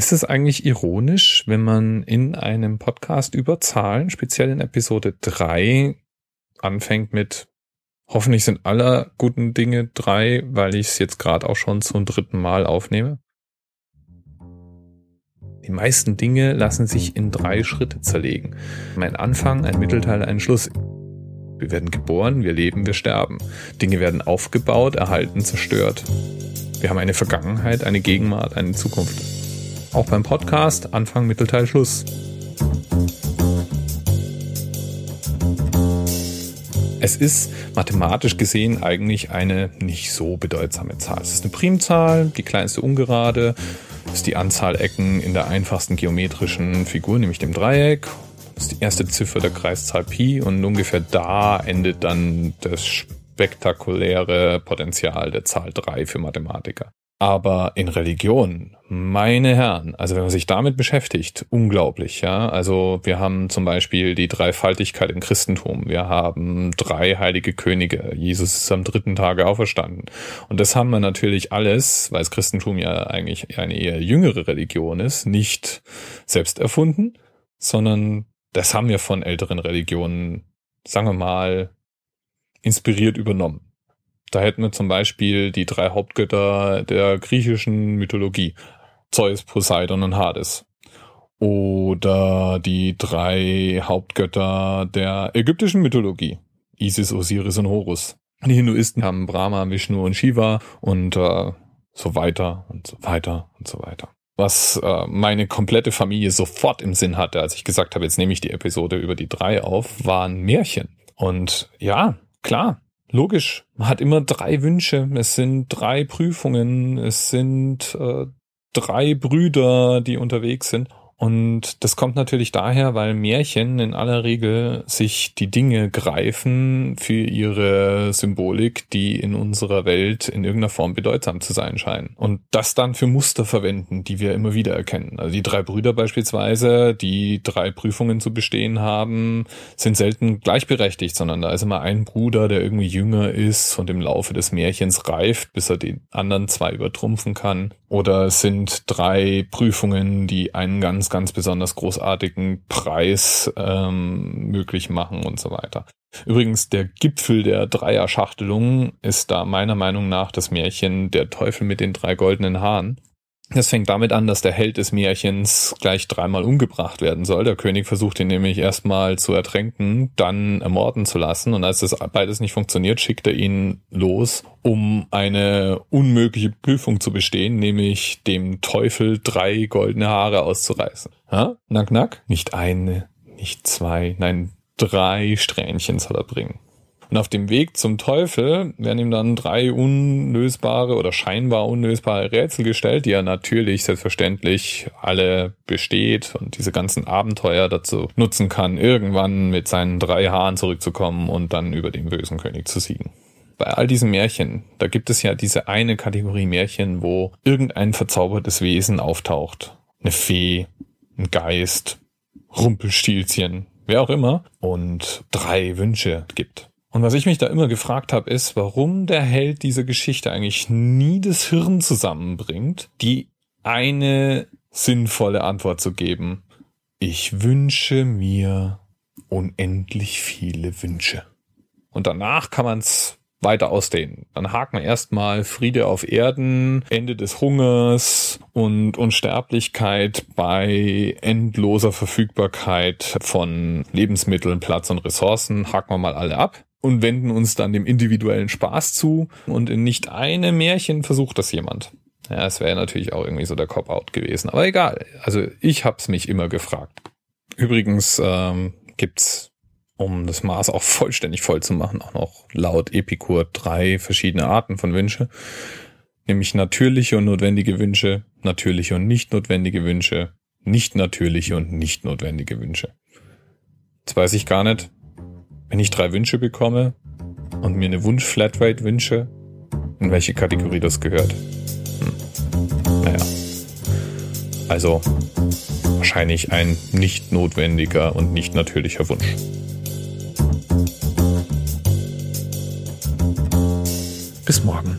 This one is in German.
Ist es eigentlich ironisch, wenn man in einem Podcast über Zahlen, speziell in Episode 3, anfängt mit hoffentlich sind alle guten Dinge drei, weil ich es jetzt gerade auch schon zum dritten Mal aufnehme? Die meisten Dinge lassen sich in drei Schritte zerlegen. Ein Anfang, ein Mittelteil, ein Schluss. Wir werden geboren, wir leben, wir sterben. Dinge werden aufgebaut, erhalten, zerstört. Wir haben eine Vergangenheit, eine Gegenwart, eine Zukunft. Auch beim Podcast Anfang, Mittelteil, Schluss. Es ist mathematisch gesehen eigentlich eine nicht so bedeutsame Zahl. Es ist eine Primzahl, die kleinste Ungerade, ist die Anzahl Ecken in der einfachsten geometrischen Figur, nämlich dem Dreieck. Ist die erste Ziffer der Kreiszahl Pi und ungefähr da endet dann das spektakuläre Potenzial der Zahl 3 für Mathematiker. Aber in Religion, meine Herren, also wenn man sich damit beschäftigt, unglaublich, ja. Also wir haben zum Beispiel die Dreifaltigkeit im Christentum. Wir haben drei heilige Könige. Jesus ist am dritten Tage auferstanden. Und das haben wir natürlich alles, weil das Christentum ja eigentlich eine eher jüngere Religion ist, nicht selbst erfunden, sondern das haben wir von älteren Religionen, sagen wir mal, inspiriert übernommen. Da hätten wir zum Beispiel die drei Hauptgötter der griechischen Mythologie. Zeus, Poseidon und Hades. Oder die drei Hauptgötter der ägyptischen Mythologie. Isis, Osiris und Horus. Die Hinduisten haben Brahma, Vishnu und Shiva und äh, so weiter und so weiter und so weiter. Was äh, meine komplette Familie sofort im Sinn hatte, als ich gesagt habe, jetzt nehme ich die Episode über die drei auf, waren Märchen. Und ja, klar, Logisch, man hat immer drei Wünsche, es sind drei Prüfungen, es sind äh, drei Brüder, die unterwegs sind. Und das kommt natürlich daher, weil Märchen in aller Regel sich die Dinge greifen für ihre Symbolik, die in unserer Welt in irgendeiner Form bedeutsam zu sein scheinen. Und das dann für Muster verwenden, die wir immer wieder erkennen. Also die drei Brüder beispielsweise, die drei Prüfungen zu bestehen haben, sind selten gleichberechtigt, sondern da ist immer ein Bruder, der irgendwie jünger ist und im Laufe des Märchens reift, bis er den anderen zwei übertrumpfen kann. Oder es sind drei Prüfungen, die einen ganz ganz besonders großartigen Preis ähm, möglich machen und so weiter. Übrigens, der Gipfel der Dreier-Schachtelung ist da meiner Meinung nach das Märchen Der Teufel mit den drei goldenen Haaren. Es fängt damit an, dass der Held des Märchens gleich dreimal umgebracht werden soll. Der König versucht ihn nämlich erstmal zu ertränken, dann ermorden zu lassen. Und als das beides nicht funktioniert, schickt er ihn los, um eine unmögliche Prüfung zu bestehen, nämlich dem Teufel drei goldene Haare auszureißen. Ja? Nack, nack. Nicht eine, nicht zwei, nein, drei Strähnchen soll er bringen. Und auf dem Weg zum Teufel werden ihm dann drei unlösbare oder scheinbar unlösbare Rätsel gestellt, die er natürlich selbstverständlich alle besteht und diese ganzen Abenteuer dazu nutzen kann, irgendwann mit seinen drei Haaren zurückzukommen und dann über den bösen König zu siegen bei all diesen Märchen, da gibt es ja diese eine Kategorie Märchen, wo irgendein verzaubertes Wesen auftaucht. Eine Fee, ein Geist, Rumpelstilzchen, wer auch immer, und drei Wünsche gibt. Und was ich mich da immer gefragt habe, ist, warum der Held dieser Geschichte eigentlich nie das Hirn zusammenbringt, die eine sinnvolle Antwort zu geben. Ich wünsche mir unendlich viele Wünsche. Und danach kann man es weiter ausdehnen. Dann hakt man erstmal Friede auf Erden, Ende des Hungers und Unsterblichkeit bei endloser Verfügbarkeit von Lebensmitteln, Platz und Ressourcen. Haken wir mal alle ab und wenden uns dann dem individuellen Spaß zu. Und in nicht einem Märchen versucht das jemand. Ja, es wäre natürlich auch irgendwie so der Cop-Out gewesen. Aber egal. Also ich hab's mich immer gefragt. Übrigens ähm, gibt's, um das Maß auch vollständig voll zu machen, auch noch laut Epikur drei verschiedene Arten von Wünsche. Nämlich natürliche und notwendige Wünsche, natürliche und nicht notwendige Wünsche, nicht natürliche und nicht notwendige Wünsche. Jetzt weiß ich gar nicht, wenn ich drei Wünsche bekomme und mir eine Wunsch-Flatrate wünsche, in welche Kategorie das gehört. Hm. Naja. Also wahrscheinlich ein nicht notwendiger und nicht natürlicher Wunsch. Bis morgen.